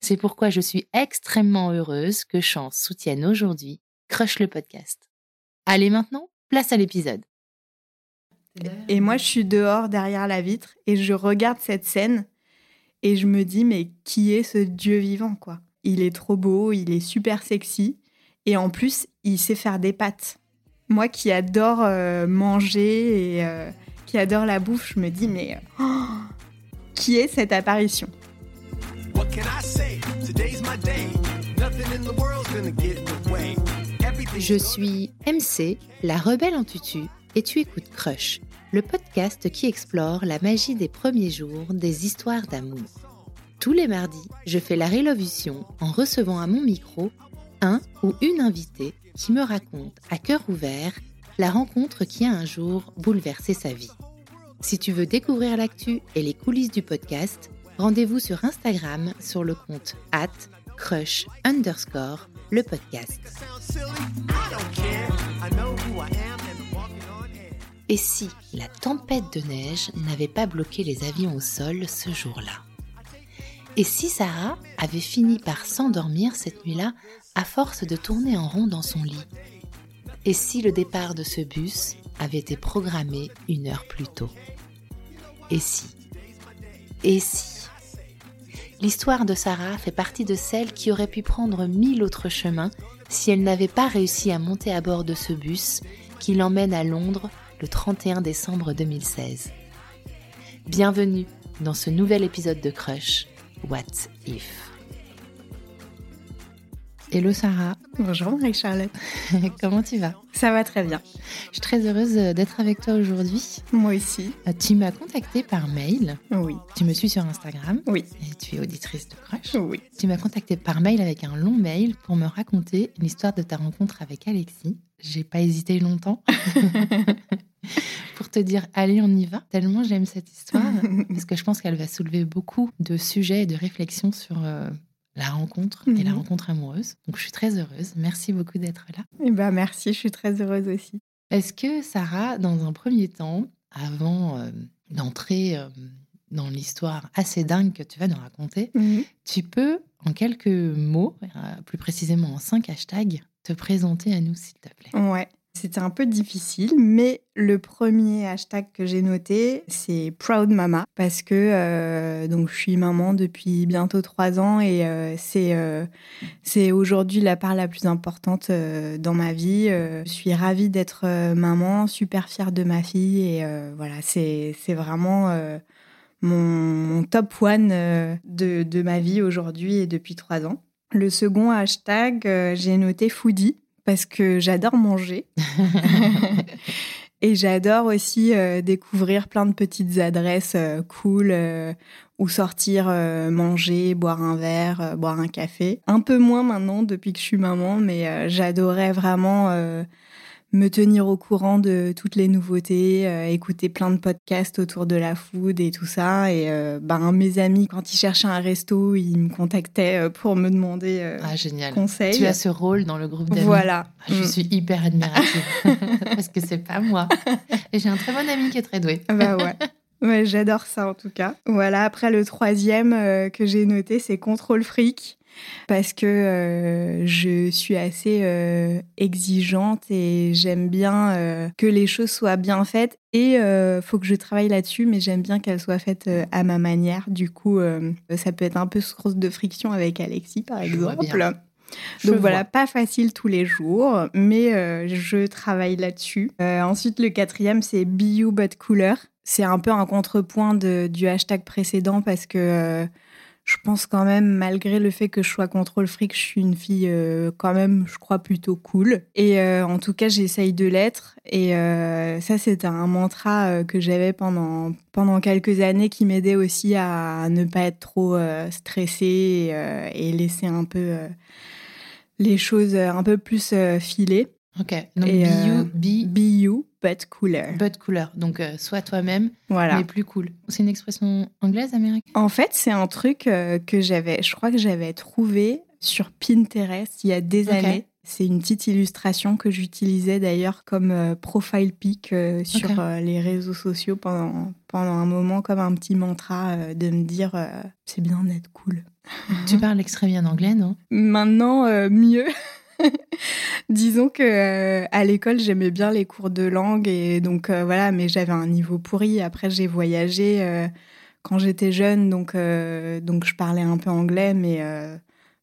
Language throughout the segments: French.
C'est pourquoi je suis extrêmement heureuse que Chance soutienne aujourd'hui Crush le podcast. Allez maintenant, place à l'épisode. Et moi, je suis dehors derrière la vitre et je regarde cette scène et je me dis, mais qui est ce Dieu vivant, quoi? Il est trop beau, il est super sexy et en plus, il sait faire des pâtes. Moi qui adore euh, manger et euh, qui adore la bouffe, je me dis, mais oh, qui est cette apparition? Je suis MC, la rebelle en tutu, et tu écoutes Crush, le podcast qui explore la magie des premiers jours des histoires d'amour. Tous les mardis, je fais la révolution en recevant à mon micro un ou une invitée qui me raconte à cœur ouvert la rencontre qui a un jour bouleversé sa vie. Si tu veux découvrir l'actu et les coulisses du podcast, rendez-vous sur Instagram sur le compte at crush underscore le podcast. Et si la tempête de neige n'avait pas bloqué les avions au sol ce jour-là? Et si Sarah avait fini par s'endormir cette nuit-là à force de tourner en rond dans son lit? Et si le départ de ce bus avait été programmé une heure plus tôt? Et si? Et si? L'histoire de Sarah fait partie de celles qui auraient pu prendre mille autres chemins si elle n'avait pas réussi à monter à bord de ce bus qui l'emmène à Londres le 31 décembre 2016. Bienvenue dans ce nouvel épisode de Crush, What If? Hello Sarah. Bonjour Marie-Charlotte. Comment tu vas? Ça va très bien. Je suis très heureuse d'être avec toi aujourd'hui. Moi aussi. Euh, tu m'as contacté par mail. Oui. Tu me suis sur Instagram. Oui. Et tu es auditrice de Crush. Oui. Tu m'as contacté par mail avec un long mail pour me raconter l'histoire de ta rencontre avec Alexis. J'ai pas hésité longtemps. pour te dire allez on y va tellement j'aime cette histoire parce que je pense qu'elle va soulever beaucoup de sujets et de réflexions sur euh, la rencontre et la Mhm. rencontre amoureuse. Donc je suis très heureuse. Merci beaucoup d'être là. Eh ben merci, je suis très heureuse aussi. Est-ce que Sarah, dans un premier temps, avant euh, d'entrer euh, dans l'histoire assez dingue que tu vas nous raconter, Mhm. tu peux, en quelques mots, euh, plus précisément en cinq hashtags, te présenter à nous, s'il te plaît? Ouais. C'était un peu difficile, mais le premier hashtag que j'ai noté, c'est Proud Mama, parce que euh, donc je suis maman depuis bientôt trois ans et euh, c'est euh, c'est aujourd'hui la part la plus importante dans ma vie. Je suis ravie d'être maman, super fière de ma fille et voilà, c'est vraiment mon, mon top one de, de ma vie aujourd'hui et depuis trois ans. Le second hashtag, j'ai noté foodie parce que j'adore manger. Et j'adore aussi euh, découvrir plein de petites adresses euh, cool euh, où sortir manger, boire un verre, boire un café. Un peu moins maintenant depuis que je suis maman, mais j'adorais vraiment me tenir au courant de toutes les nouveautés, euh, écouter plein de podcasts autour de la food et tout ça. Et euh, ben, mes amis, quand ils cherchaient un resto, ils me contactaient euh, pour me demander ah, génial. conseils. Tu as ce rôle dans le groupe d'amis. Voilà. Ah, je mm. suis hyper admirative parce que c'est pas moi. Et j'ai un très bon ami qui est très doué. bah ouais. Ouais, j'adore ça en tout cas. Voilà, après le troisième que j'ai noté, c'est Contrôle Fric parce que euh, je suis assez euh, exigeante et j'aime bien euh, que les choses soient bien faites et faut que je travaille là-dessus, mais j'aime bien qu'elles soient faites à ma manière. Du coup, ça peut être un peu source de friction avec Alexis, par exemple. Donc voilà, pas facile tous les jours, mais je travaille là-dessus. ensuite, le quatrième, c'est Be You But Cooler. C'est un peu un contrepoint du hashtag précédent parce que je pense quand même, malgré le fait que je sois contrôle fric, je suis une fille euh, quand même, je crois, plutôt cool. Et euh, en tout cas, j'essaye de l'être. Et euh, ça, c'était un mantra que j'avais pendant, pendant quelques années qui m'aidait aussi à ne pas être trop stressée et, laisser un peu les choses un peu plus filer. Ok, donc be, you, be... be you, but cooler. But cooler, donc euh, sois toi-même, voilà. mais plus cool. C'est une expression anglaise, américaine? En fait, c'est un truc euh, que j'avais, je crois que j'avais trouvé sur Pinterest il y a des années. C'est une petite illustration que j'utilisais d'ailleurs comme euh, profile pic sur les réseaux sociaux pendant, pendant un moment, comme un petit mantra de me dire c'est bien d'être cool. Tu parles extrêmement bien anglais, non? Maintenant, mieux. Disons que euh, à l'école, j'aimais bien les cours de langue et donc euh, voilà, mais j'avais un niveau pourri. Après, j'ai voyagé euh, quand j'étais jeune, donc donc je parlais un peu anglais, mais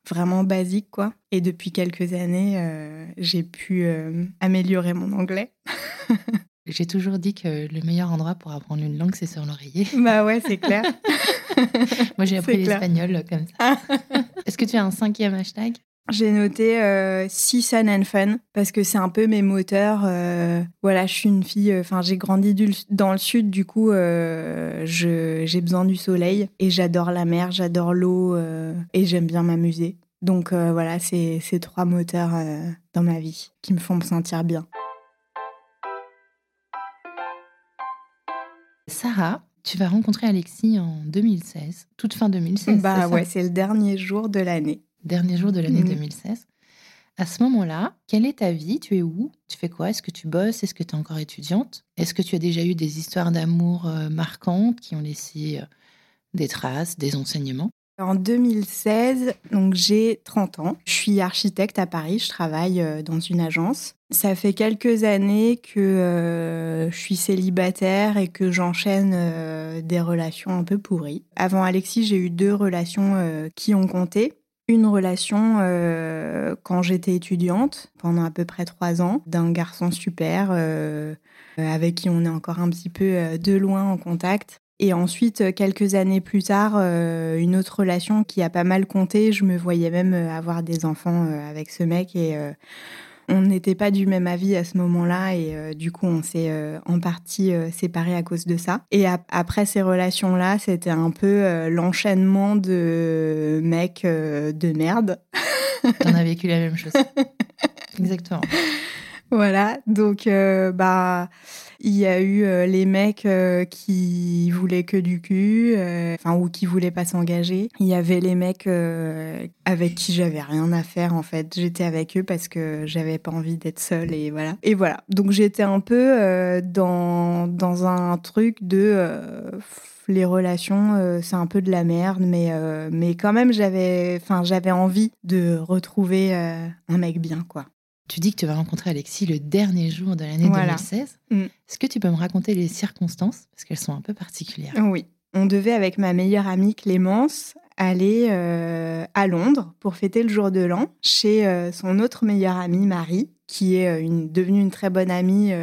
vraiment basique quoi. Et depuis quelques années, j'ai pu améliorer mon anglais. J'ai toujours dit que le meilleur endroit pour apprendre une langue, c'est sur l'oreiller. Bah ouais, c'est clair. Moi, j'ai appris l'espagnol comme ça. Est-ce que tu as un cinquième hashtag? J'ai noté euh, Sea, Sun and Fun parce que c'est un peu mes moteurs. Euh, voilà, je suis une fille, euh, enfin, j'ai grandi dans le sud, du coup, euh, j'ai besoin du soleil et j'adore la mer, j'adore l'eau et j'aime bien m'amuser. Donc voilà, c'est ces trois moteurs dans ma vie qui me font me sentir bien. Sarah, tu vas rencontrer Alexis en 2016, toute fin 2016. Bah ouais, c'est le dernier jour de l'année dernier jour de l'année 2016. Mmh. À ce moment-là, quelle est ta vie? Tu es où? Tu fais quoi? Est-ce que tu bosses? Est-ce que tu es encore étudiante? Est-ce que tu as déjà eu des histoires d'amour euh, marquantes qui ont laissé euh, des traces, des enseignements? En 2016, donc j'ai 30 ans. Je suis architecte à Paris, je travaille euh, dans une agence. Ça fait quelques années que je suis célibataire et que j'enchaîne des relations un peu pourries. Avant Alexis, j'ai eu deux relations qui ont compté une relation euh, quand j'étais étudiante, pendant à peu près trois ans, d'un garçon super euh, avec qui on est encore un petit peu euh, de loin en contact. Et ensuite, quelques années plus tard, une autre relation qui a pas mal compté. Je me voyais même avoir des enfants avec ce mec et on n'était pas du même avis à ce moment-là et euh, du coup on s'est euh, en partie euh, séparés à cause de ça. Et après ces relations-là, c'était un peu l'enchaînement de mecs de merde. T'en as vécu la même chose. Exactement. Voilà, donc bah il y a eu euh, les mecs euh, qui voulaient que du cul, euh, enfin ou qui voulaient pas s'engager. Il y avait les mecs avec qui j'avais rien à faire en fait. J'étais avec eux parce que j'avais pas envie d'être seule et voilà. Et voilà. Donc j'étais un peu dans un truc de les relations, c'est un peu de la merde, mais, quand même, j'avais envie de retrouver un mec bien, quoi. Tu dis que tu vas rencontrer Alexis le dernier jour de l'année 2016. Mm. Est-ce que tu peux me raconter les circonstances? Parce qu'elles sont un peu particulières. Oui. On devait, avec ma meilleure amie Clémence, aller euh, à Londres pour fêter le jour de l'an chez euh, son autre meilleure amie, Marie, qui est euh, une, devenue une très bonne amie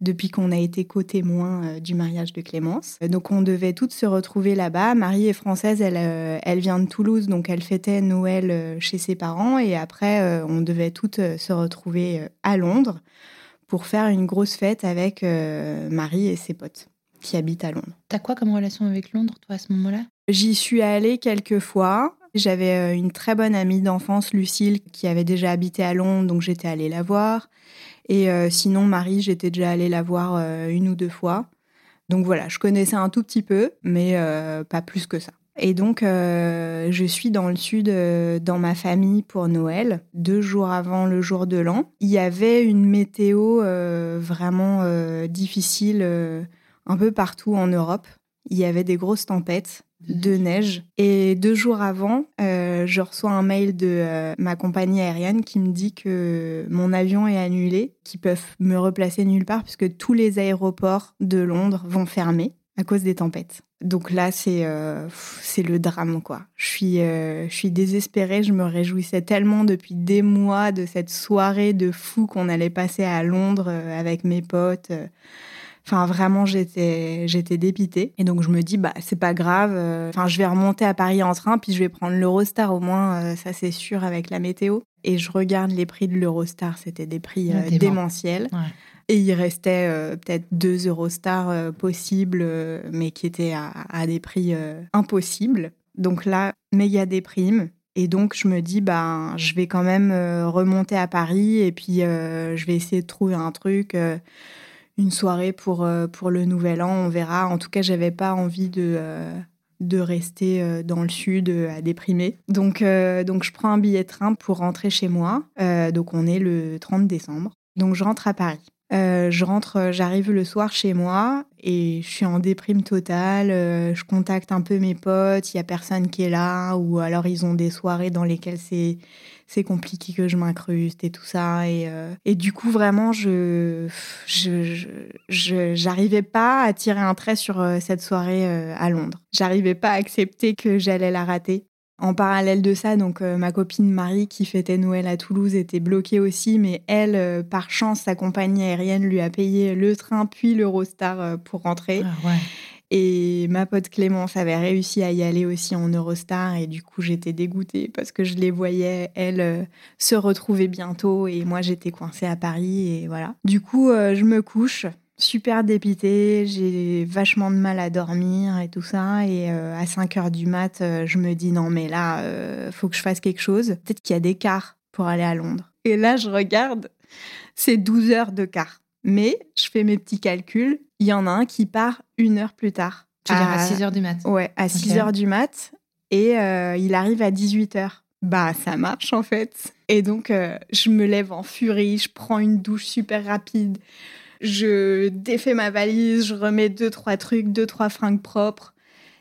depuis qu'on a été co-témoin euh, du mariage de Clémence. Donc on devait toutes se retrouver là-bas. Marie est française, elle, euh, elle vient de Toulouse, donc elle fêtait Noël euh, chez ses parents et après on devait toutes se retrouver à Londres pour faire une grosse fête avec Marie et ses potes qui habitent à Londres. T'as quoi comme relation avec Londres toi à ce moment-là? J'y suis allée quelques fois. J'avais une très bonne amie d'enfance, Lucille, qui avait déjà habité à Londres, donc j'étais allée la voir. Et sinon, Marie, j'étais déjà allée la voir une ou deux fois. Donc voilà, je connaissais un tout petit peu, mais pas plus que ça. Et donc, euh, je suis dans le sud, euh, dans ma famille pour Noël, deux jours avant le jour de l'an. Il y avait une météo euh, vraiment difficile un peu partout en Europe. Il y avait des grosses tempêtes de neige. Et deux jours avant, je reçois un mail de ma compagnie aérienne qui me dit que mon avion est annulé, qu'ils peuvent me replacer nulle part puisque tous les aéroports de Londres vont fermer à cause des tempêtes. Donc là, c'est euh, c'est le drame, quoi. Je suis, euh, je suis désespérée. Je me réjouissais tellement depuis des mois de cette soirée de fou qu'on allait passer à Londres euh, avec mes potes. Enfin, vraiment, j'étais, j'étais dépitée. Et donc, je me dis, bah, c'est pas grave. Enfin, je vais remonter à Paris en train, puis je vais prendre l'Eurostar au moins, ça c'est sûr avec la météo. Et je regarde les prix de l'Eurostar, c'était des prix démentiels. Et il restait euh, peut-être deux Eurostars euh, possibles, euh, mais qui étaient à, des prix impossibles. Donc là, méga déprime. Et donc, je me dis, ben, je vais quand même remonter à Paris et puis je vais essayer de trouver un truc, une soirée pour, pour le nouvel an, on verra. En tout cas, j'avais pas envie de, de rester dans le sud à déprimer. Donc, donc, je prends un billet de train pour rentrer chez moi. donc, on est le 30 décembre. Donc, je rentre à Paris. Euh, je rentre, euh, j'arrive le soir chez moi et je suis en déprime totale. Euh, je contacte un peu mes potes, il y a personne qui est là, ou alors ils ont des soirées dans lesquelles c'est c'est compliqué que je m'incruste et tout ça. Et, et du coup, vraiment, je j'arrivais pas à tirer un trait sur cette soirée à Londres. J'arrivais pas à accepter que j'allais la rater. En parallèle de ça, donc euh, ma copine Marie qui fêtait Noël à Toulouse était bloquée aussi, mais elle, euh, par chance, sa compagnie aérienne lui a payé le train puis l'Eurostar euh, pour rentrer. Ah, et ma pote Clémence avait réussi à y aller aussi en Eurostar et du coup j'étais dégoûtée parce que je les voyais, elles, se retrouver bientôt et moi j'étais coincée à Paris et voilà. Du coup je me couche, super dépitée, j'ai vachement de mal à dormir et tout ça. Et euh, à 5 heures du mat, euh, je me dis non, mais là, euh, faut que je fasse quelque chose. Peut-être qu'il y a des cars pour aller à Londres. Et là, je regarde, c'est 12 heures de car. Mais je fais mes petits calculs, il y en a un qui part une heure plus tard. Tu dire à 6 heures du mat Ouais, à 6 heures du mat. Et il arrive à 18 heures. Bah, ça marche en fait. Et donc, je me lève en furie, je prends une douche super rapide je défais ma valise, je remets deux, trois trucs, deux, trois fringues propres.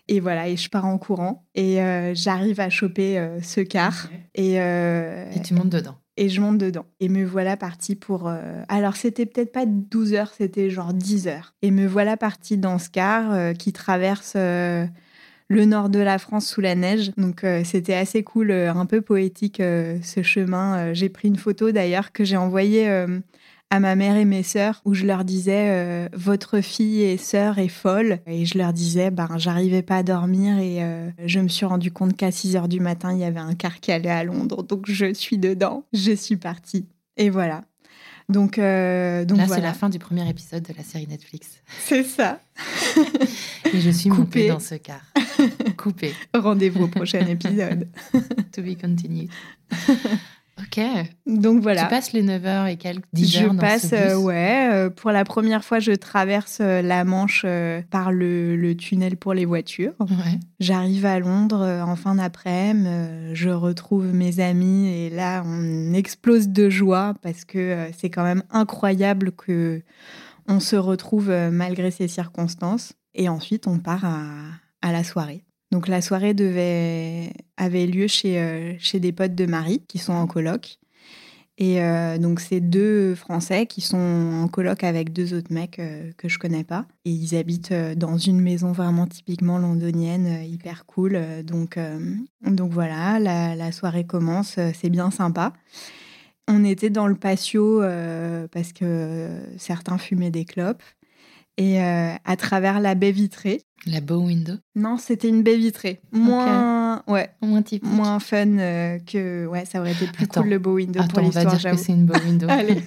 Et voilà, et je pars en courant. Et euh, j'arrive à choper euh, ce car. Et, euh, et tu montes dedans. Et je monte dedans. Et me voilà partie pour... Alors, c'était peut-être pas 12 heures, c'était genre 10 heures. Et me voilà partie dans ce car qui traverse le nord de la France sous la neige. Donc c'était assez cool, un peu poétique ce chemin. J'ai pris une photo d'ailleurs que j'ai envoyée à ma mère et mes sœurs où je leur disais euh, votre fille et sœur est folle et je leur disais ben j'arrivais pas à dormir et euh, je me suis rendu compte qu'à 6 heures du matin il y avait un car qui allait à Londres. Donc je suis dedans. Je suis partie et voilà. Donc, euh, donc là c'est la fin du premier épisode de la série Netflix. C'est ça. Et je suis montée dans ce car. Coupé rendez-vous au prochain épisode. To be continued Ok. Donc voilà. Tu passes les 9h et quelques 10 heures Je passe, euh, ouais. Euh, pour la première fois, je traverse euh, la Manche par le, tunnel pour les voitures. J'arrive à Londres en fin d'après-midi. je retrouve mes amis et là, on explose de joie parce que c'est quand même incroyable que on se retrouve malgré ces circonstances. Et ensuite, on part à la soirée. Donc la soirée devait, avait lieu chez, euh, chez des potes de Marie qui sont en coloc. Et euh, donc c'est deux Français qui sont en coloc avec deux autres mecs euh, que je connais pas. Et ils habitent dans une maison vraiment typiquement londonienne, hyper cool. Donc, donc voilà, la, la soirée commence, c'est bien sympa. On était dans le patio parce que certains fumaient des clopes. Et à travers la baie vitrée, la bow window Non, c'était une baie vitrée. Moins, ouais, moins typique. Moins fun euh, que. Ouais, ça aurait été plus cool le bow window pour l'histoire. On va dire que c'est une bow window. Allez.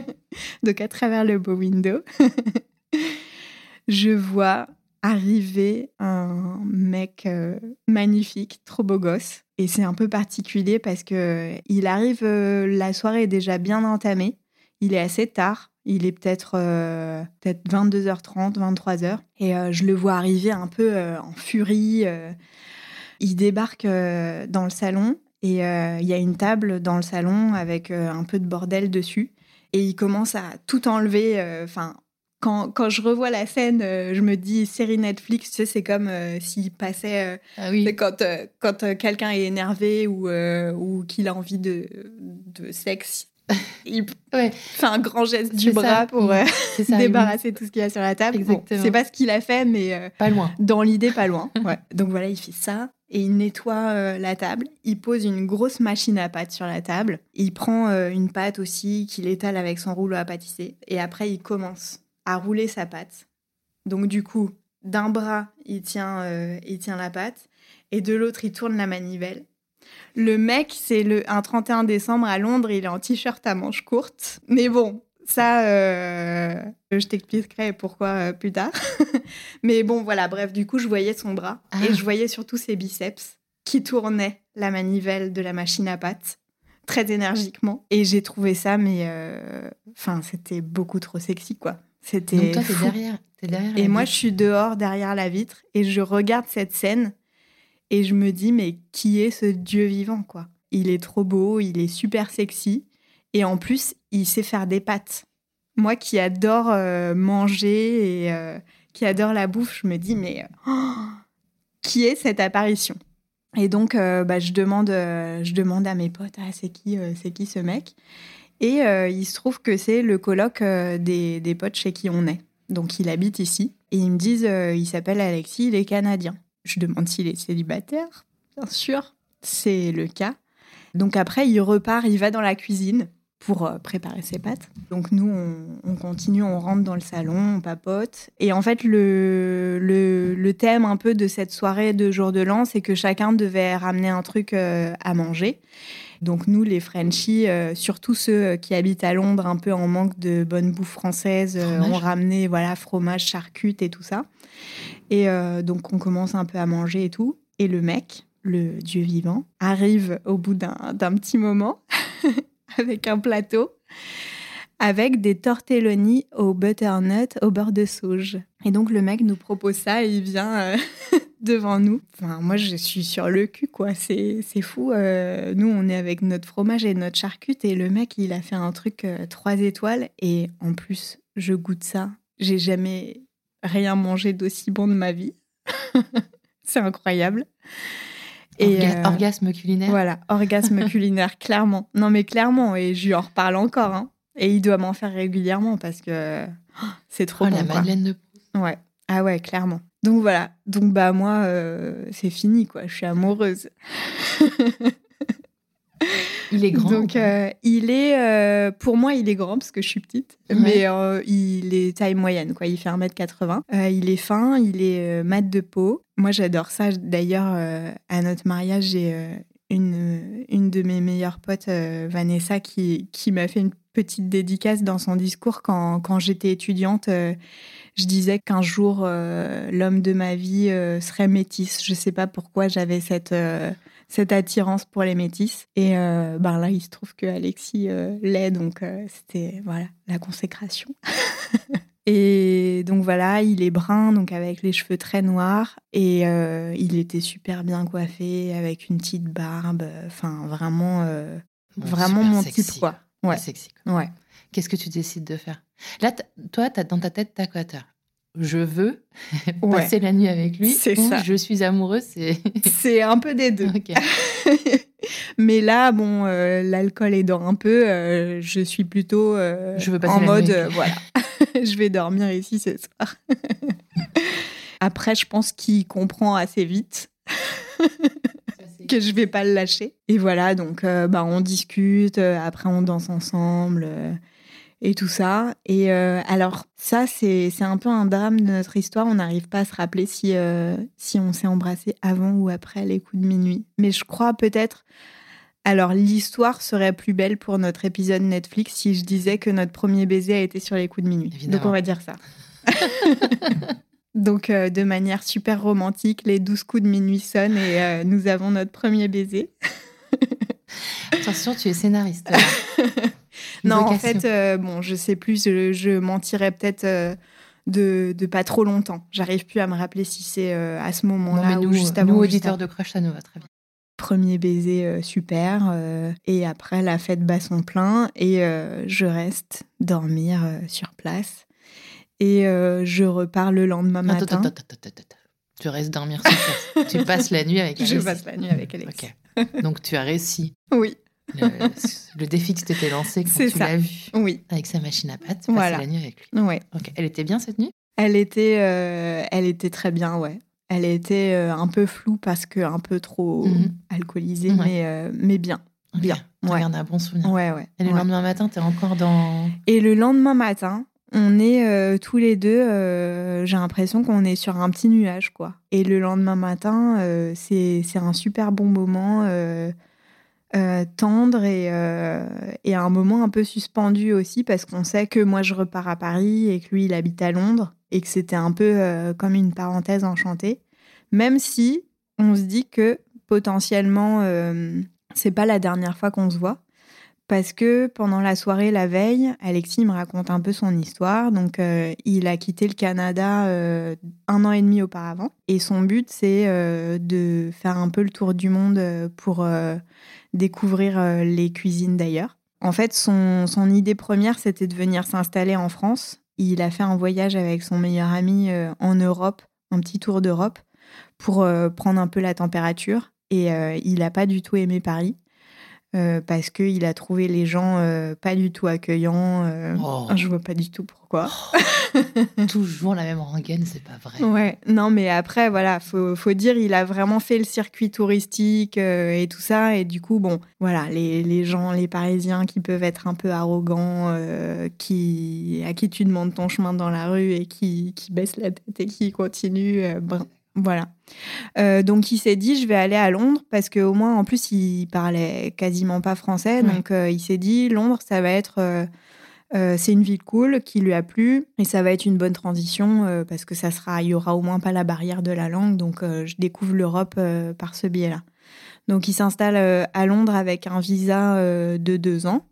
Donc à travers le bow window, je vois arriver un mec euh, magnifique, trop beau gosse. Et c'est un peu particulier parce que il arrive, euh, la soirée est déjà bien entamée. Il est assez tard. Il est peut-être euh, peut 22h30, 23h. Et euh, je le vois arriver un peu euh, en furie. il débarque dans le salon et il y a une table dans le salon avec un peu de bordel dessus. Et il commence à tout enlever. Enfin, quand, quand, je revois la scène, je me dis série Netflix, tu sais, c'est comme s'il passait ah oui. quand, quand quelqu'un est énervé ou, ou qu'il a envie de, de sexe, il fait un grand geste du bras pour euh, débarrasser tout ce qu'il y a sur la table. c'est pas ce qu'il a fait, mais euh, pas loin. Dans l'idée, pas loin. Donc voilà, il fait ça et il nettoie euh, la table. Il pose une grosse machine à pâte sur la table. Il prend une pâte aussi qu'il étale avec son rouleau à pâtisser et après il commence à rouler sa pâte. Donc du coup, d'un bras il tient, il tient la pâte et de l'autre il tourne la manivelle le mec, c'est le un 31 décembre à Londres, il est en t-shirt à manches courtes. Mais bon, ça, euh, je t'expliquerai pourquoi euh, plus tard. Mais bon, voilà, bref, du coup, je voyais son bras et ah. je voyais surtout ses biceps qui tournaient la manivelle de la machine à pâte très énergiquement. Et j'ai trouvé ça, mais euh, enfin, c'était beaucoup trop sexy, quoi. C'était. Donc toi, t'es derrière, es derrière. Et moi, je suis dehors derrière la vitre et je regarde cette scène et je me dis, mais qui est ce Dieu vivant, quoi? Il est trop beau, il est super sexy. Et en plus, il sait faire des pâtes. Moi qui adore euh, manger et euh, qui adore la bouffe, je me dis, mais oh, qui est cette apparition? Et donc, euh, bah, je, demande, je demande à mes potes, ah, c'est qui, c'est qui ce mec? Et il se trouve que c'est le colloque des, des potes chez qui on est. Donc, il habite ici. Et ils me disent, il s'appelle Alexis, il est canadien. Je demande s'il est célibataire, bien sûr. C'est le cas. Donc après, il repart, il va dans la cuisine pour euh, préparer ses pâtes. Donc nous, on, continue, on rentre dans le salon, on papote. Et en fait, le, le, thème un peu de cette soirée de jour de l'an, c'est que chacun devait ramener un truc euh, à manger. Donc nous, les Frenchies, euh, surtout ceux qui habitent à Londres, un peu en manque de bonne bouffe française, ont ramené voilà fromage, charcutes et tout ça. Et donc on commence un peu à manger et tout. Et le mec, le dieu vivant, arrive au bout d'un petit moment avec un plateau avec des tortelloni au butternut au beurre de sauge. Et donc le mec nous propose ça et il vient euh, devant nous. Moi je suis sur le cul quoi, c'est fou. Euh, nous on est avec notre fromage et notre charcute et le mec il a fait un truc euh, trois étoiles et en plus je goûte ça. J'ai jamais rien mangé d'aussi bon de ma vie. c'est incroyable. Et euh, orgasme culinaire. Voilà, orgasme culinaire, clairement. Non, mais clairement, et je lui en reparle encore. Hein. Et il doit m'en faire régulièrement parce que oh, c'est trop oh, bon. La Madeleine de Ouais. Ah ouais, clairement. Donc voilà. Donc bah moi, euh, c'est fini quoi. Je suis amoureuse. Il est grand. Donc, euh, il est, euh, pour moi, il est grand parce que je suis petite, mais euh, il est taille moyenne, quoi. Il fait 1m80. il est fin, il est mat de peau. Moi, j'adore ça. D'ailleurs, à notre mariage, j'ai une, une de mes meilleures potes, Vanessa, qui, qui m'a fait une petite dédicace dans son discours quand, quand j'étais étudiante. je disais qu'un jour, l'homme de ma vie serait métisse. Je ne sais pas pourquoi j'avais cette cette attirance pour les métis. Et euh, ben là, il se trouve que Alexis euh, l'est, donc euh, c'était voilà la consécration. et donc voilà, il est brun, donc avec les cheveux très noirs, et il était super bien coiffé, avec une petite barbe. Enfin, vraiment, vraiment mon type quoi. Ouais. Sexy. Ouais. Qu'est-ce que tu décides de faire? Là, toi, as, dans ta tête, t'as quoi je veux passer la nuit avec lui c'est ça. je suis amoureuse c'est c'est un peu des deux. Mais là bon euh, l'alcool aidant un peu euh, je suis plutôt euh, je veux passer en mode voilà. Je vais dormir ici ce soir. Après je pense qu'il comprend assez vite que je vais pas le lâcher. Et voilà donc bah on discute après on danse ensemble et tout ça. Et euh, alors, ça, c'est un peu un drame de notre histoire. On n'arrive pas à se rappeler si, euh, si on s'est embrassé avant ou après les coups de minuit. Mais je crois peut-être. Alors, l'histoire serait plus belle pour notre épisode Netflix si je disais que notre premier baiser a été sur les coups de minuit. Donc, on va dire ça. Donc, euh, de manière super romantique, les douze coups de minuit sonnent et nous avons notre premier baiser. Attention, tu es scénariste. non, en fait, euh, bon, je sais plus, je, mentirais peut-être euh, de, de, pas trop longtemps. J'arrive plus à me rappeler si c'est euh, à ce moment-là ou juste avant. Nous, auditeurs de Crush, ça nous va très bien. Premier baiser super, et après la fête bat son plein, et je reste dormir sur place. Et je repars le lendemain matin. Attends, attends, attends, tu restes dormir sur place. tu passes la nuit avec Alex. Je passe la nuit avec Alex. Donc tu as réussi. Oui le, défi que tu t'étais lancé quand tu l'as vu oui. avec sa machine à pâte, voilà. la nuit avec lui. Ouais. Elle était bien cette nuit? Elle était, euh, elle était très bien, ouais. Elle était euh, un peu floue parce que un peu trop mhm. alcoolisée, mais, euh, mais bien. Bien. Ouais. un bon souvenir. Ouais, ouais. Et le lendemain matin, tu es encore dans. Et le lendemain matin, on est tous les deux, j'ai l'impression qu'on est sur un petit nuage, quoi. Et le lendemain matin, c'est un super bon moment. Euh, tendre euh, et, à un moment un peu suspendu aussi parce qu'on sait que moi je repars à Paris et que lui il habite à Londres et que c'était un peu euh, comme une parenthèse enchantée. Même si on se dit que potentiellement c'est pas la dernière fois qu'on se voit parce que pendant la soirée la veille, Alexis me raconte un peu son histoire. Donc il a quitté le Canada un an et demi auparavant et son but c'est de faire un peu le tour du monde pour découvrir euh, les cuisines d'ailleurs. En fait, son, idée première, c'était de venir s'installer en France. Il a fait un voyage avec son meilleur ami euh, en Europe, un petit tour d'Europe, pour euh, prendre un peu la température. Et il n'a pas du tout aimé Paris. Euh, parce qu'il a trouvé les gens euh, pas du tout accueillants. Euh, oh. Je vois pas du tout pourquoi. Oh. Toujours la même rengaine, c'est pas vrai. Ouais, non, mais après, voilà, faut, faut dire, il a vraiment fait le circuit touristique et tout ça. Et du coup, bon, voilà, les, les, gens, les Parisiens qui peuvent être un peu arrogants, qui, à qui tu demandes ton chemin dans la rue et qui, qui baissent la tête et qui continuent. Voilà. Euh, donc il s'est dit je vais aller à Londres parce qu'au moins en plus il parlait quasiment pas français donc euh, il s'est dit Londres ça va être euh, c'est une ville cool qui lui a plu et ça va être une bonne transition parce que ça sera il y aura au moins pas la barrière de la langue donc je découvre l'Europe par ce biais-là. Donc il s'installe à Londres avec un visa de deux ans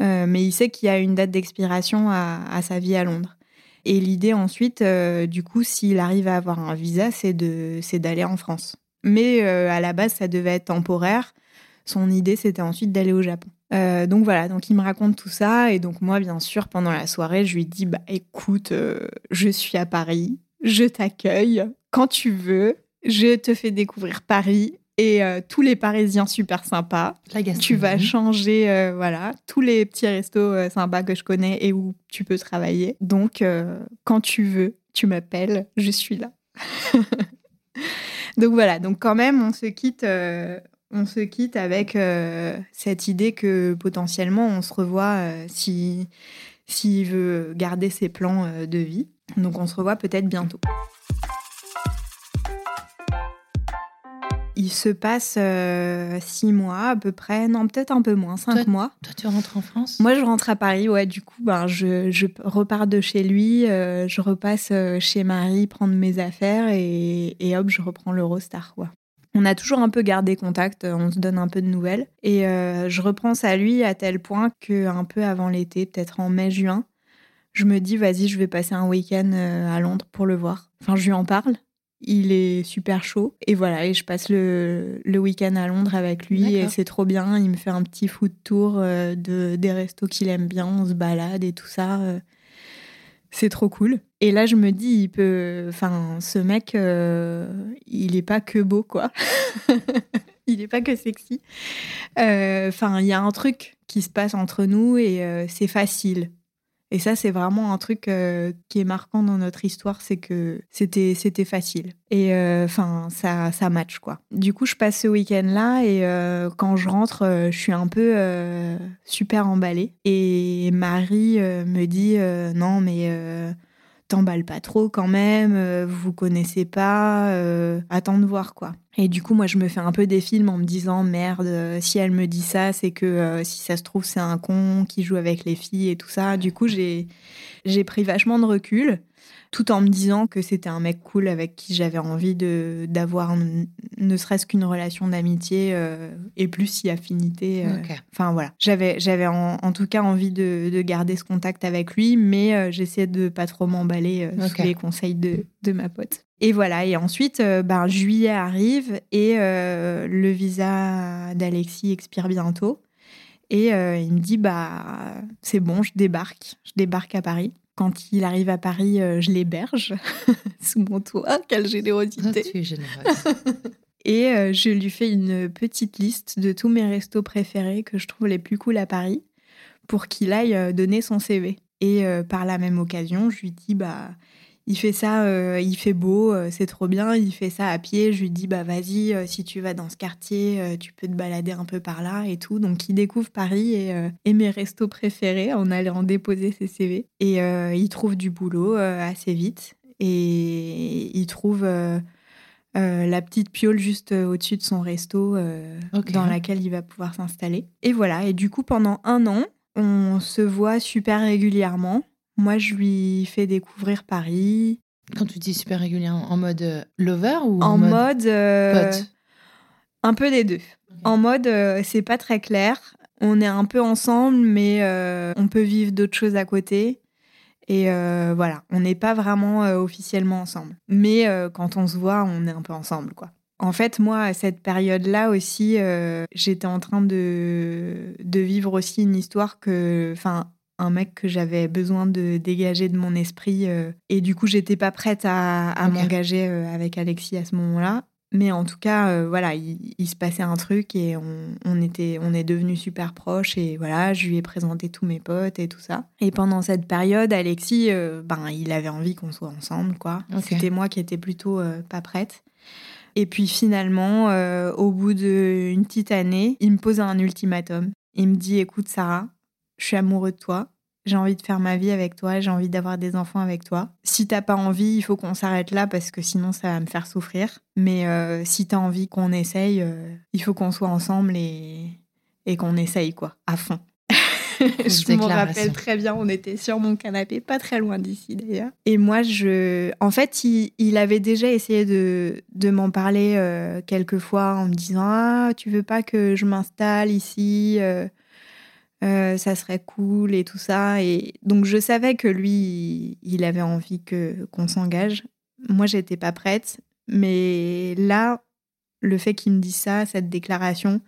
mais il sait qu'il y a une date d'expiration à sa vie à Londres. Et l'idée ensuite, euh, du coup, s'il arrive à avoir un visa, c'est d'aller en France. Mais euh, à la base, ça devait être temporaire. Son idée, c'était ensuite d'aller au Japon. Euh, donc voilà, donc il me raconte tout ça. Et donc moi, bien sûr, pendant la soirée, je lui dis, bah écoute, je suis à Paris, je t'accueille quand tu veux, je te fais découvrir Paris et euh, tous les Parisiens super sympas. tu vas changer, euh, voilà, tous les petits restos euh, sympas que je connais et où tu peux travailler. Donc, quand tu veux, tu m'appelles, je suis là. donc voilà, donc quand même, on se quitte, on se quitte avec cette idée que potentiellement on se revoit si s'il veut garder ses plans de vie. Donc on se revoit peut-être bientôt. Il se passe euh, six mois à peu près, non peut-être un peu moins, cinq mois. Toi, tu rentres en France? Moi, je rentre à Paris, ouais. Du coup, ben, je, je repars de chez lui, euh, je repasse euh, chez Marie prendre mes affaires et, et hop, je reprends l'Eurostar, quoi. On a toujours un peu gardé contact, on se donne un peu de nouvelles. Et je repense à lui à tel point que un peu avant l'été, peut-être en mai-juin, je me dis vas-y, je vais passer un week-end à Londres pour le voir. Enfin, je lui en parle il est super chaud. Et voilà, et je passe le, le week-end à Londres avec lui et c'est trop bien. Il me fait un petit food tour euh, de, des restos qu'il aime bien, on se balade et tout ça. Euh. c'est trop cool. Et là, je me dis, il peut. Enfin, ce mec, euh, il est pas que beau, quoi. il est pas que sexy. Enfin, il y a un truc qui se passe entre nous et c'est facile. Et ça, c'est vraiment un truc euh, qui est marquant dans notre histoire, c'est que c'était c'était facile. Et euh, enfin, ça ça match quoi. Du coup, je passe ce week-end-là et euh, quand je rentre, je suis un peu super emballée. Et Marie me dit non mais t'emballes pas trop quand même, euh, vous connaissez pas, euh, attends de voir quoi. Et du coup, moi, je me fais un peu des films en me disant merde, euh, si elle me dit ça, c'est que si ça se trouve, c'est un con qui joue avec les filles et tout ça. Du coup, j'ai pris vachement de recul. Tout en me disant que c'était un mec cool avec qui j'avais envie de d'avoir ne serait-ce qu'une relation d'amitié euh, et plus si affinité. Euh. Enfin voilà, j'avais j'avais en, tout cas envie de, de, garder ce contact avec lui, mais euh, j'essayais de pas trop m'emballer sous les conseils de, de ma pote. Et voilà, et ensuite, ben, juillet arrive et le visa d'Alexis expire bientôt. Et il me dit, bah, c'est bon, je débarque. Je débarque à Paris. Quand il arrive à Paris, euh, je l'héberge sous mon toit. Quelle générosité. tu es généreuse. Et euh, je lui fais une petite liste de tous mes restos préférés que je trouve les plus cool à Paris pour qu'il aille euh, donner son CV. Et par la même occasion, je lui dis bah il fait ça, euh, il fait beau, euh, c'est trop bien, il fait ça à pied. Je lui dis, bah vas-y, euh, si tu vas dans ce quartier, tu peux te balader un peu par là et tout. Donc il découvre Paris et, mes restos préférés en allant déposer ses CV. Et il trouve du boulot assez vite. Et il trouve la petite piole juste au-dessus de son resto dans laquelle il va pouvoir s'installer. Et voilà, et du coup pendant un an, on se voit super régulièrement. Moi, je lui fais découvrir Paris. Quand tu dis super régulièrement, en mode euh, lover ou en, mode, euh, pote? Un peu des deux. En mode, euh, c'est pas très clair. On est un peu ensemble, mais on peut vivre d'autres choses à côté. Et voilà, on n'est pas vraiment officiellement ensemble. Mais quand on se voit, on est un peu ensemble, quoi. En fait, moi, à cette période-là aussi, j'étais en train de, de vivre aussi une histoire que, enfin, un mec que j'avais besoin de dégager de mon esprit. Euh, et du coup, j'étais pas prête à, m'engager euh, avec Alexis à ce moment-là. Mais en tout cas, euh, voilà, il, se passait un truc et on, était, on est devenus super proches. Et voilà, je lui ai présenté tous mes potes et tout ça. Et pendant cette période, Alexis, ben, il avait envie qu'on soit ensemble, quoi. C'était moi qui étais plutôt pas prête. Et puis finalement, au bout d'une petite année, il me pose un ultimatum. Il me dit, écoute Sarah, je suis amoureux de toi, j'ai envie de faire ma vie avec toi, j'ai envie d'avoir des enfants avec toi. Si t'as pas envie, il faut qu'on s'arrête là parce que sinon ça va me faire souffrir. Mais euh, si t'as envie qu'on essaye, euh, il faut qu'on soit ensemble et, et qu'on essaye quoi, à fond. je me rappelle très bien, on était sur mon canapé, pas très loin d'ici d'ailleurs. Et moi, je, en fait, il, avait déjà essayé de, de m'en parler euh, quelques fois en me disant ah tu veux pas que je m'installe ici euh, ça serait cool et tout ça. Et donc je savais que lui, il avait envie que qu'on s'engage. Moi, j'étais pas prête, mais là, le fait qu'il me dise ça, cette déclaration,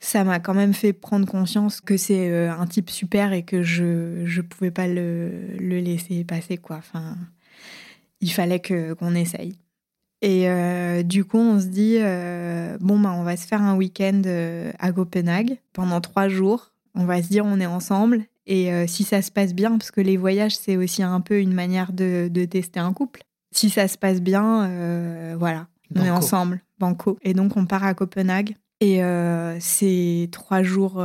ça m'a quand même fait prendre conscience que c'est euh, un type super et que je je pouvais pas le, le laisser passer quoi. Enfin, il fallait que qu'on essaye. Et euh, du coup, on se dit bon bah on va se faire un week-end à Copenhague pendant trois jours on va se dire on est ensemble. Et euh, si ça se passe bien, parce que les voyages, c'est aussi un peu une manière de, tester un couple. Si ça se passe bien, euh, voilà, on est ensemble, banco. Et donc on part à Copenhague. Et euh, c'est trois jours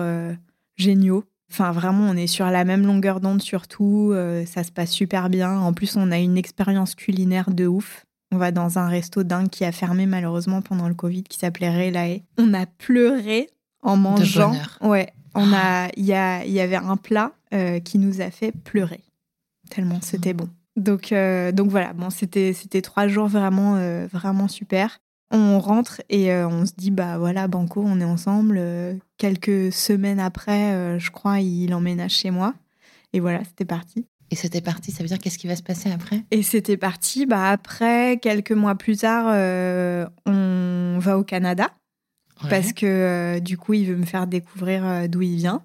géniaux. Enfin, vraiment, on est sur la même longueur d'onde surtout. ça se passe super bien. En plus, on a une expérience culinaire de ouf. On va dans un resto dingue qui a fermé malheureusement pendant le Covid, qui s'appelait Relae. On a pleuré en mangeant. Ouais, on a, il y, y avait un plat euh, qui nous a fait pleurer tellement c'était bon. Donc, euh, donc voilà, bon, c'était, c'était trois jours vraiment, euh, vraiment super. On rentre et on se dit, bah voilà, Banco, on est ensemble. quelques semaines après, je crois, il emménage chez moi. Et voilà, c'était parti. Et c'était parti, ça veut dire qu'est-ce qui va se passer après? Et c'était parti, bah après, quelques mois plus tard, on va au Canada parce que euh, du coup, il veut me faire découvrir euh, d'où il vient.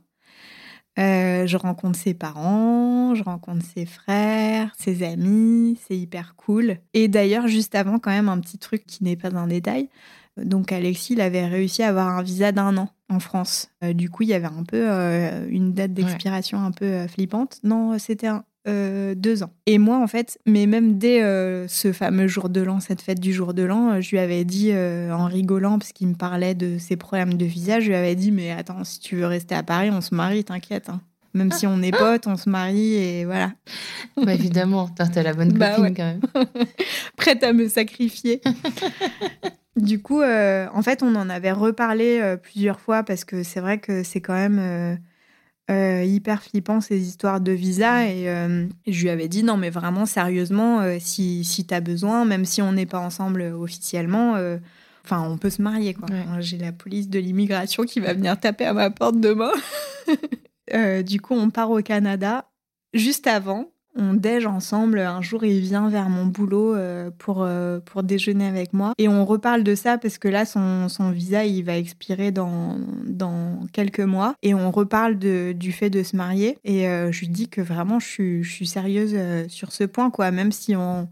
Euh, je rencontre ses parents, je rencontre ses frères, ses amis, c'est hyper cool. Et d'ailleurs, juste avant, quand même, un petit truc qui n'est pas un détail. Donc Alexis, il avait réussi à avoir un visa d'un an en France. du coup, il y avait un peu une date d'expiration un peu flippante. Non, c'était un, euh, deux ans. Et moi, en fait, mais même dès euh, ce fameux jour de l'an, cette fête du jour de l'an, euh, je lui avais dit en rigolant, parce qu'il me parlait de ses problèmes de visage, je lui avais dit Mais attends, si tu veux rester à Paris, on se marie, t'inquiète. Hein. Même si on est potes, on se marie et voilà. Bah évidemment, t'as la bonne bah copine quand même. Prête à me sacrifier. du coup, en fait, on en avait reparlé plusieurs fois parce que c'est vrai que c'est quand même hyper flippant ces histoires de visa et, je lui avais dit non mais vraiment sérieusement si, si tu as besoin même si on n'est pas ensemble officiellement enfin on peut se marier quoi. J'ai la police de l'immigration qui va venir taper à ma porte demain. du coup on part au Canada juste avant on déj ensemble. Un jour, il vient vers mon boulot euh, pour, euh, pour déjeuner avec moi. Et on reparle de ça parce que là, son, son visa, il va expirer dans, dans quelques mois. Et on reparle de, du fait de se marier. Et euh, je lui dis que vraiment, je suis, je suis sérieuse sur ce point, quoi. Même si on.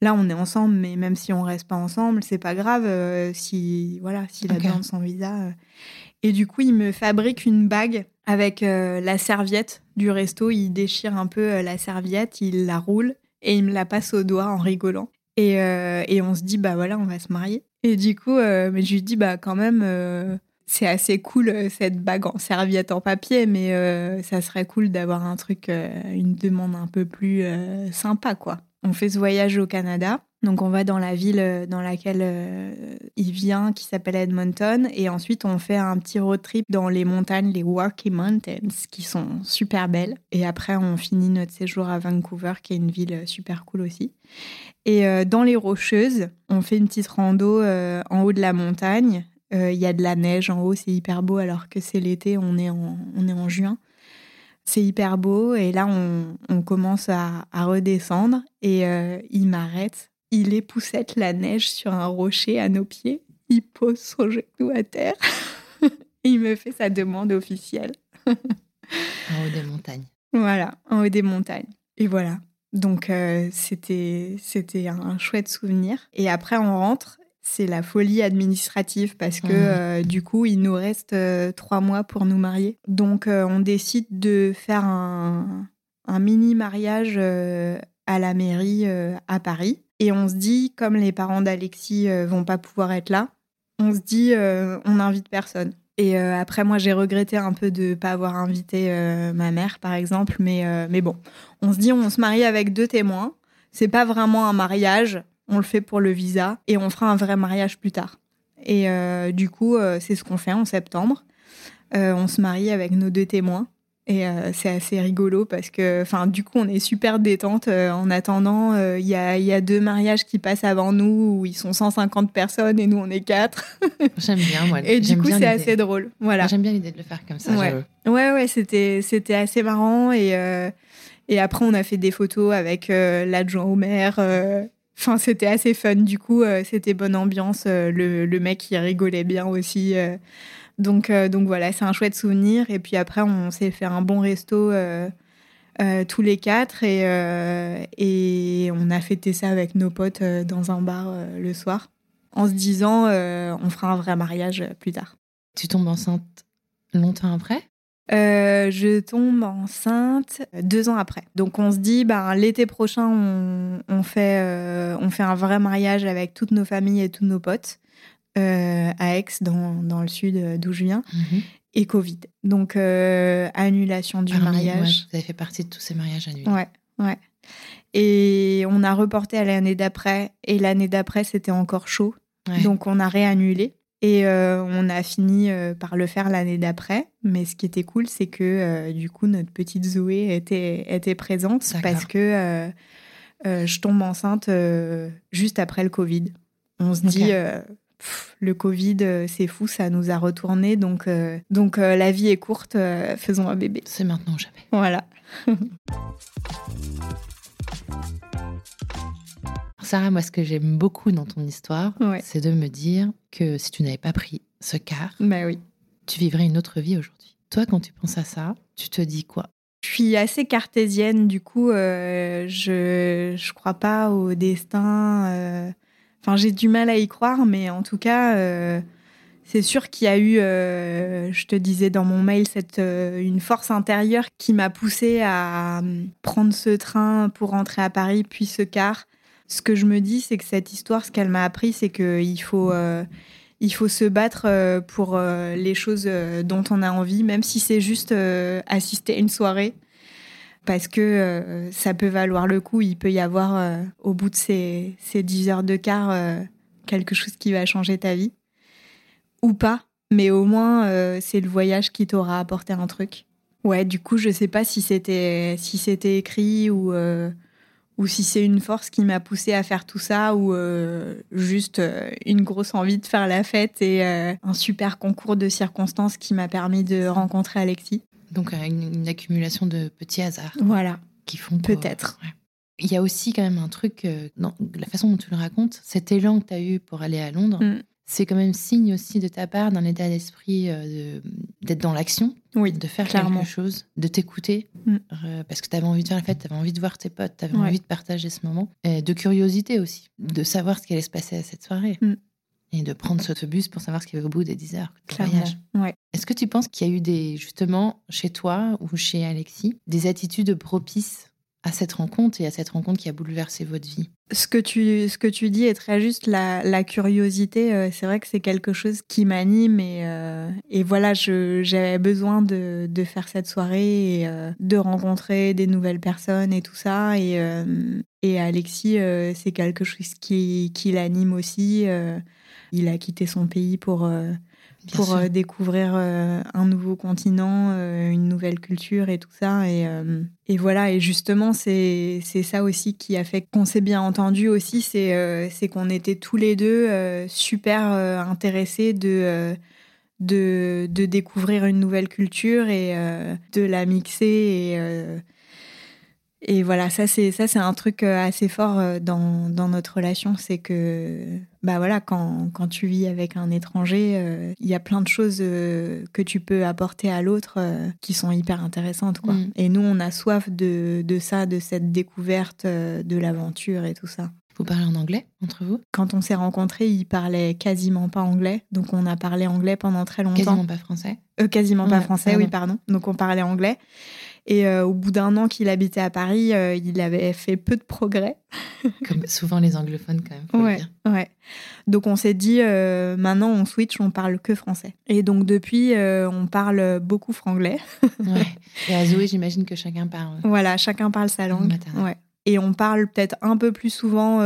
Là, on est ensemble, mais même si on reste pas ensemble, c'est pas grave si voilà, s'il a besoin de son visa. Et du coup, il me fabrique une bague avec la serviette du resto, il déchire un peu euh, la serviette, il la roule et il me la passe au doigt en rigolant. Et, euh, et on se dit, bah voilà, on va se marier. Et du coup, euh, mais je lui dis, bah quand même, c'est assez cool cette bague en serviette en papier, mais ça serait cool d'avoir un truc, une demande un peu plus sympa, quoi. On fait ce voyage au Canada. Donc on va dans la ville euh, dans laquelle euh, il vient, qui s'appelle Edmonton, et ensuite on fait un petit road trip dans les montagnes, les Rocky Mountains, qui sont super belles. Et après on finit notre séjour à Vancouver, qui est une ville euh, super cool aussi. Et dans les Rocheuses, on fait une petite rando en haut de la montagne. Il y a de la neige en haut, c'est hyper beau alors que c'est l'été, on, est en, on est en juin. C'est hyper beau et là on, commence à, à, redescendre et il m'arrête il époussette la neige sur un rocher à nos pieds. Il pose son genou à terre. il me fait sa demande officielle. en haut des montagnes. Voilà, en haut des montagnes. Et voilà. Donc euh, c'était c'était un chouette souvenir. Et après on rentre. C'est la folie administrative parce que mmh. euh, du coup il nous reste euh, trois mois pour nous marier. Donc on décide de faire un, un mini mariage à la mairie à Paris. Et on se dit, comme les parents d'Alexis euh, vont pas pouvoir être là, on se dit, euh, on n'invite personne. Et euh, après, moi, j'ai regretté un peu de ne pas avoir invité ma mère, par exemple. Mais, mais bon, on se dit, on se marie avec deux témoins. C'est pas vraiment un mariage. On le fait pour le visa et on fera un vrai mariage plus tard. Et du coup, c'est ce qu'on fait en septembre. on se marie avec nos deux témoins. Et euh, c'est assez rigolo parce que, enfin, du coup, on est super détente. Euh, en attendant, euh, il y, a, y, a, deux mariages qui passent avant nous où ils sont 150 personnes et nous, on est quatre. J'aime bien, moi. Et du coup, c'est assez drôle. Voilà. J'aime bien l'idée de le faire comme ça. Ouais, ouais, ouais c'était, c'était assez marrant. Et, et après, on a fait des photos avec l'adjoint au maire. Enfin, c'était assez fun. Du coup, c'était bonne ambiance. le, le, mec, il rigolait bien aussi. Donc, euh, donc voilà, c'est un chouette souvenir. Et puis après, on s'est fait un bon resto euh, euh, tous les quatre et, et, on a fêté ça avec nos potes dans un bar le soir en se disant on fera un vrai mariage plus tard. Tu tombes enceinte longtemps après? Je tombe enceinte deux ans après. Donc on se dit, ben, l'été prochain, on, on fait, on fait un vrai mariage avec toutes nos familles et tous nos potes. Euh, à Aix, dans, dans, le sud euh, d'où je viens, mhm. et Covid. Donc, euh, annulation du mariage. vous avez fait partie de tous ces mariages annulés. Ouais, ouais. Et on a reporté à l'année d'après, et l'année d'après, c'était encore chaud. Donc, on a réannulé. Et on a fini par le faire l'année d'après. Mais ce qui était cool, c'est que du coup, notre petite Zoé était, était présente parce que je tombe enceinte juste après le Covid. On se dit, le Covid, euh, c'est fou, ça nous a retourné. Donc, euh, donc euh, la vie est courte, faisons un bébé. C'est maintenant ou jamais. Voilà. Sarah, moi, ce que j'aime beaucoup dans ton histoire, c'est de me dire que si tu n'avais pas pris ce quart, bah oui. tu vivrais une autre vie aujourd'hui. Toi, quand tu penses à ça, tu te dis quoi? Je suis assez cartésienne, du coup, je ne crois pas au destin. Enfin, j'ai du mal à y croire, mais en tout cas, euh, c'est sûr qu'il y a eu, euh, je te disais dans mon mail, cette, euh, une force intérieure qui m'a poussée à prendre ce train pour rentrer à Paris, puis ce car. Ce que je me dis, c'est que cette histoire, ce qu'elle m'a appris, c'est qu'il faut, il faut se battre pour les choses dont on a envie, même si c'est juste assister à une soirée parce que euh, ça peut valoir le coup. Il peut y avoir euh, au bout de ces, ces 10 heures de quart euh, quelque chose qui va changer ta vie. Ou pas, mais au moins c'est le voyage qui t'aura apporté un truc. Ouais, du coup, je sais pas si c'était si c'était écrit ou euh, ou si c'est une force qui m'a poussé à faire tout ça ou euh, juste euh, une grosse envie de faire la fête et un super concours de circonstances qui m'a permis de rencontrer Alexis. Donc une, accumulation de petits hasards. Voilà. Qui font peut-être. Il y a aussi quand même un truc, dans la façon dont tu le racontes, cet élan que tu as eu pour aller à Londres, mm c'est quand même signe aussi de ta part d'un état d'esprit euh, d'être dans l'action, oui, de faire clairement. quelque chose, de t'écouter, mm. euh, parce que tu avais envie de faire la fête, tu avais envie de voir tes potes, tu avais envie de partager ce moment, et de curiosité aussi, de savoir ce qui allait se passer à cette soirée. Mm. Et de prendre ce bus pour savoir ce qu'il y avait au bout des 10 heures de voyage. Ouais. Est-ce que tu penses qu'il y a eu des, justement, chez toi ou chez Alexis, des attitudes propices à cette rencontre et à cette rencontre qui a bouleversé votre vie ce que, tu, ce que tu dis est très juste. La, curiosité, euh, c'est vrai que c'est quelque chose qui m'anime et, euh, et voilà, j'avais besoin de, faire cette soirée et euh, de rencontrer des nouvelles personnes et tout ça. Et, et Alexis, c'est quelque chose qui, qui l'anime aussi. il a quitté son pays pour pour euh, découvrir euh, un nouveau continent, euh, une nouvelle culture et tout ça. Et, et voilà, et justement, c'est ça aussi qui a fait qu'on s'est bien entendu aussi, c'est qu'on était tous les deux super intéressés de, de, de, découvrir une nouvelle culture et de la mixer et et voilà, ça c'est ça c'est un truc euh, assez fort euh, dans, dans notre relation, c'est que bah voilà quand, quand, tu vis avec un étranger, euh, il y a plein de choses que tu peux apporter à l'autre qui sont hyper intéressantes quoi. Mm. Et nous on a soif de, de ça, de cette découverte de l'aventure et tout ça. Vous parlez en anglais entre vous? Quand on s'est rencontrés, il parlait quasiment pas anglais, donc on a parlé anglais pendant très longtemps. Quasiment pas français. quasiment pas français, oui pardon. Donc on parlait anglais. Et euh, au bout d'un an qu'il habitait à Paris, euh, il avait fait peu de progrès. Comme souvent les anglophones quand même. Faut ouais, dire. ouais. Donc on s'est dit, euh, maintenant on switch, on parle que français. Et donc depuis, on parle beaucoup franglais. ouais. Et à Zoé, j'imagine que chacun parle. Voilà, chacun parle sa langue. Ouais. Et on parle peut-être un peu plus souvent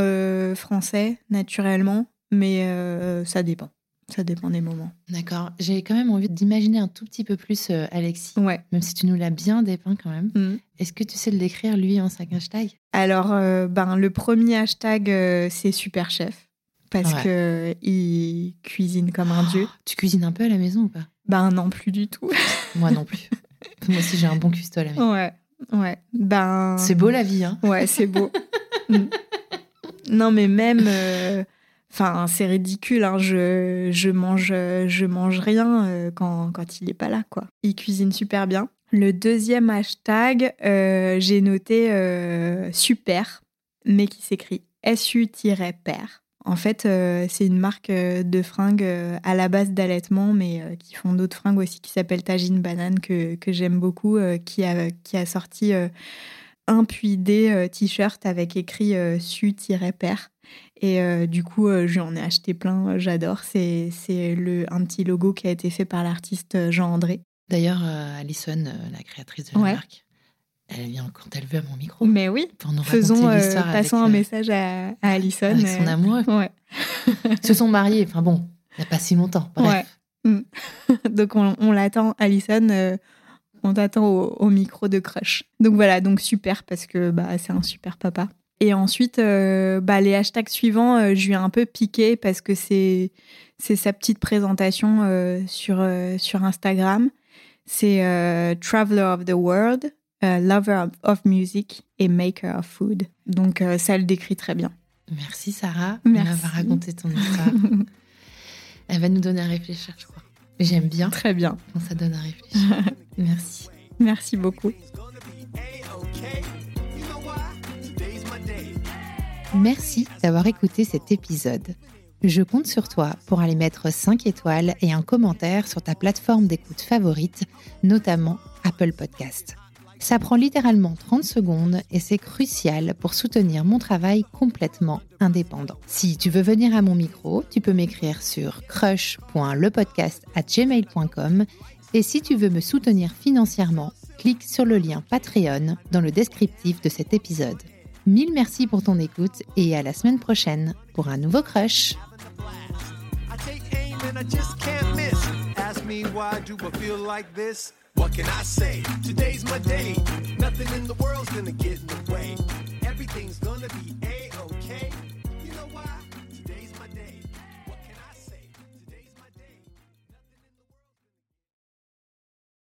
français, naturellement, mais ça dépend. Ça dépend des moments. D'accord. J'ai quand même envie d'imaginer un tout petit peu plus euh, Alexis. Ouais. Même si tu nous l'as bien dépeint quand même. Mm. Est-ce que tu sais le décrire, lui, en cinq hashtags? Alors, euh, ben, le premier hashtag, euh, c'est Super Chef. Parce que il cuisine comme un dieu. Tu cuisines un peu à la maison ou pas? Ben non, plus du tout. Moi non plus. Moi aussi, j'ai un bon cuistot à la maison. Ouais, ouais. Ben... C'est beau la vie, hein Ouais, c'est beau. Mm. Non, mais même... Enfin, c'est ridicule. Hein. Je, mange, rien euh, quand, il n'est pas là, quoi. Il cuisine super bien. Le deuxième hashtag, euh, j'ai noté euh, super, mais qui s'écrit SU-père. En fait, c'est une marque de fringues à la base d'allaitement, mais qui font d'autres fringues aussi, qui s'appelle Tagine Banane, que, j'aime beaucoup, qui, a, qui a sorti un puis des t-shirts avec écrit SU-père. Et euh, du coup, euh, j'en ai acheté plein, j'adore. C'est, c'est le, un petit logo qui a été fait par l'artiste Jean-André. D'ailleurs, euh, Alison, la créatrice de la marque, elle vient quand elle veut à mon micro. Mais oui, pour nous faisons, passons un message à, à Alison. Avec son amour. Ouais. Ils se sont mariés, enfin bon, il n'y a pas si longtemps. Bref. Ouais. Mm. donc on, l'attend, Alison on t'attend au, au, micro de Crush. Donc voilà, donc super parce que bah, c'est un super papa. Et ensuite, euh, bah, les hashtags suivants, euh, je lui ai un peu piqué parce que c'est sa petite présentation euh, sur, sur Instagram. C'est Traveler of the World, Lover of Music et Maker of Food. Donc ça le décrit très bien. Merci Sarah Merci. d'avoir raconté ton histoire. Elle va nous donner à réfléchir, je crois. J'aime bien. Très bien. Quand ça donne à réfléchir. Merci. Merci beaucoup. Merci d'avoir écouté cet épisode. Je compte sur toi pour aller mettre 5 étoiles et un commentaire sur ta plateforme d'écoute favorite, notamment Apple Podcast. Ça prend littéralement 30 secondes et c'est crucial pour soutenir mon travail complètement indépendant. Si tu veux venir à mon micro, tu peux m'écrire sur crush.lepodcast@gmail.com et si tu veux me soutenir financièrement, clique sur le lien Patreon dans le descriptif de cet épisode. Mille merci pour ton écoute et à la semaine prochaine pour un nouveau crush. What can I say? Today's my day. Nothing in the world's gonna get in the way. Everything's gonna be A.